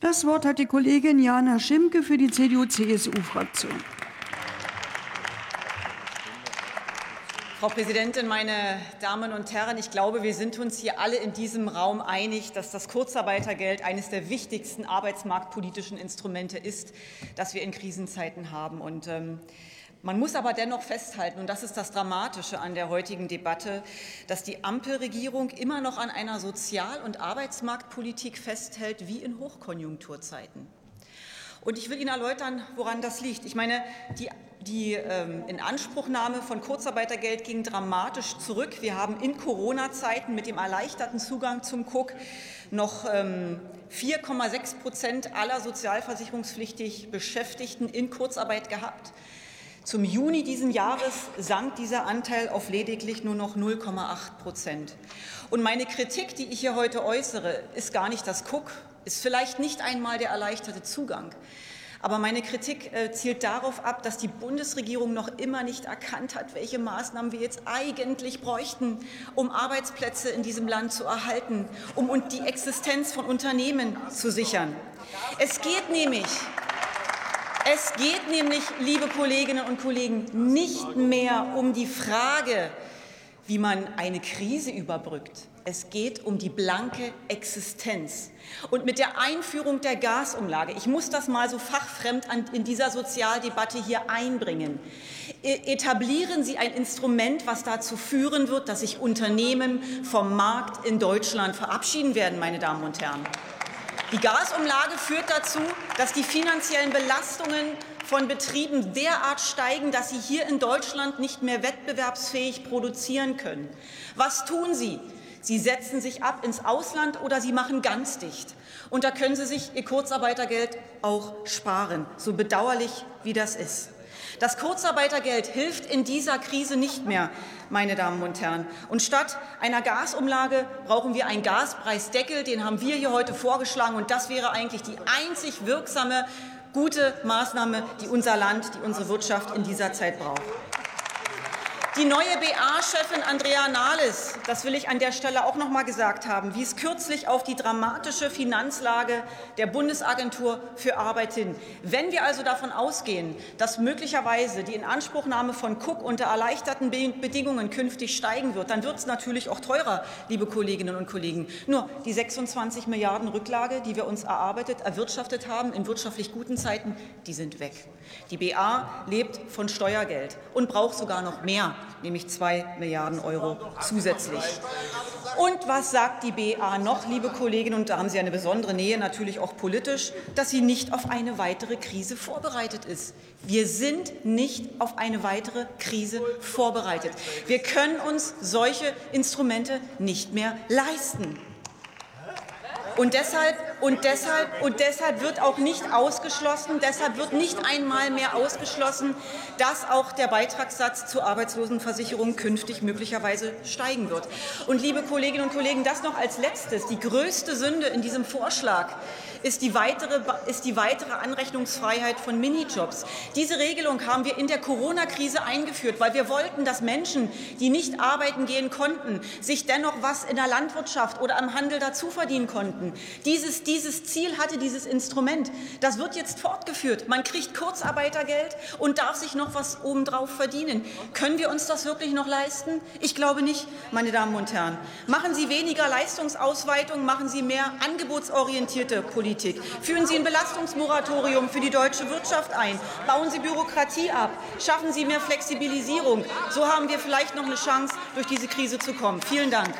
Das Wort hat die Kollegin Jana Schimke für die CDU-CSU-Fraktion. Frau Präsidentin, meine Damen und Herren! Ich glaube, wir sind uns hier alle in diesem Raum einig, dass das Kurzarbeitergeld eines der wichtigsten arbeitsmarktpolitischen Instrumente ist, das wir in Krisenzeiten haben. Und, ähm, man muss aber dennoch festhalten, und das ist das Dramatische an der heutigen Debatte, dass die Ampelregierung immer noch an einer Sozial- und Arbeitsmarktpolitik festhält wie in Hochkonjunkturzeiten. Und ich will Ihnen erläutern, woran das liegt. Ich meine, die, die ähm, Inanspruchnahme von Kurzarbeitergeld ging dramatisch zurück. Wir haben in Corona-Zeiten mit dem erleichterten Zugang zum Cook noch ähm, 4,6 Prozent aller sozialversicherungspflichtig Beschäftigten in Kurzarbeit gehabt. Zum Juni diesen Jahres sank dieser Anteil auf lediglich nur noch 0,8 Prozent. Und meine Kritik, die ich hier heute äußere, ist gar nicht das Cook, ist vielleicht nicht einmal der erleichterte Zugang. Aber meine Kritik äh, zielt darauf ab, dass die Bundesregierung noch immer nicht erkannt hat, welche Maßnahmen wir jetzt eigentlich bräuchten, um Arbeitsplätze in diesem Land zu erhalten, um die Existenz von Unternehmen zu sichern. Es geht nämlich es geht nämlich, liebe Kolleginnen und Kollegen, nicht mehr um die Frage, wie man eine Krise überbrückt. Es geht um die blanke Existenz. Und mit der Einführung der Gasumlage, ich muss das mal so fachfremd in dieser Sozialdebatte hier einbringen, e, etablieren Sie ein Instrument, was dazu führen wird, dass sich Unternehmen vom Markt in Deutschland verabschieden werden, meine Damen und Herren. Die Gasumlage führt dazu, dass die finanziellen Belastungen von Betrieben derart steigen, dass sie hier in Deutschland nicht mehr wettbewerbsfähig produzieren können. Was tun Sie? Sie setzen sich ab ins Ausland oder Sie machen ganz dicht. Und da können Sie sich Ihr Kurzarbeitergeld auch sparen, so bedauerlich wie das ist. Das Kurzarbeitergeld hilft in dieser Krise nicht mehr, meine Damen und Herren. Und statt einer Gasumlage brauchen wir einen Gaspreisdeckel. Den haben wir hier heute vorgeschlagen. Und das wäre eigentlich die einzig wirksame, gute Maßnahme, die unser Land, die unsere Wirtschaft in dieser Zeit braucht. Die neue BA-Chefin Andrea Nahles, das will ich an der Stelle auch noch mal gesagt haben, wies kürzlich auf die dramatische Finanzlage der Bundesagentur für Arbeit hin. Wenn wir also davon ausgehen, dass möglicherweise die Inanspruchnahme von Cook unter erleichterten Bedingungen künftig steigen wird, dann wird es natürlich auch teurer, liebe Kolleginnen und Kollegen. Nur die 26 Milliarden Rücklage, die wir uns erarbeitet, erwirtschaftet haben in wirtschaftlich guten Zeiten, die sind weg. Die BA lebt von Steuergeld und braucht sogar noch mehr nämlich zwei Milliarden Euro zusätzlich. Und was sagt die BA noch, liebe Kolleginnen? Und da haben Sie eine besondere Nähe, natürlich auch politisch, dass sie nicht auf eine weitere Krise vorbereitet ist. Wir sind nicht auf eine weitere Krise vorbereitet. Wir können uns solche Instrumente nicht mehr leisten. Und deshalb, und, deshalb, und deshalb wird auch nicht ausgeschlossen, deshalb wird nicht einmal mehr ausgeschlossen, dass auch der Beitragssatz zur Arbeitslosenversicherung künftig möglicherweise steigen wird. Und liebe Kolleginnen und Kollegen, das noch als letztes. Die größte Sünde in diesem Vorschlag ist die weitere, ist die weitere Anrechnungsfreiheit von Minijobs. Diese Regelung haben wir in der Corona-Krise eingeführt, weil wir wollten, dass Menschen, die nicht arbeiten gehen konnten, sich dennoch was in der Landwirtschaft oder am Handel dazu verdienen konnten. Dieses, dieses Ziel hatte dieses Instrument. Das wird jetzt fortgeführt. Man kriegt Kurzarbeitergeld und darf sich noch was obendrauf verdienen. Können wir uns das wirklich noch leisten? Ich glaube nicht, meine Damen und Herren. Machen Sie weniger Leistungsausweitung, machen Sie mehr angebotsorientierte Politik. Politik. Führen Sie ein Belastungsmoratorium für die deutsche Wirtschaft ein. Bauen Sie Bürokratie ab. Schaffen Sie mehr Flexibilisierung. So haben wir vielleicht noch eine Chance, durch diese Krise zu kommen. Vielen Dank.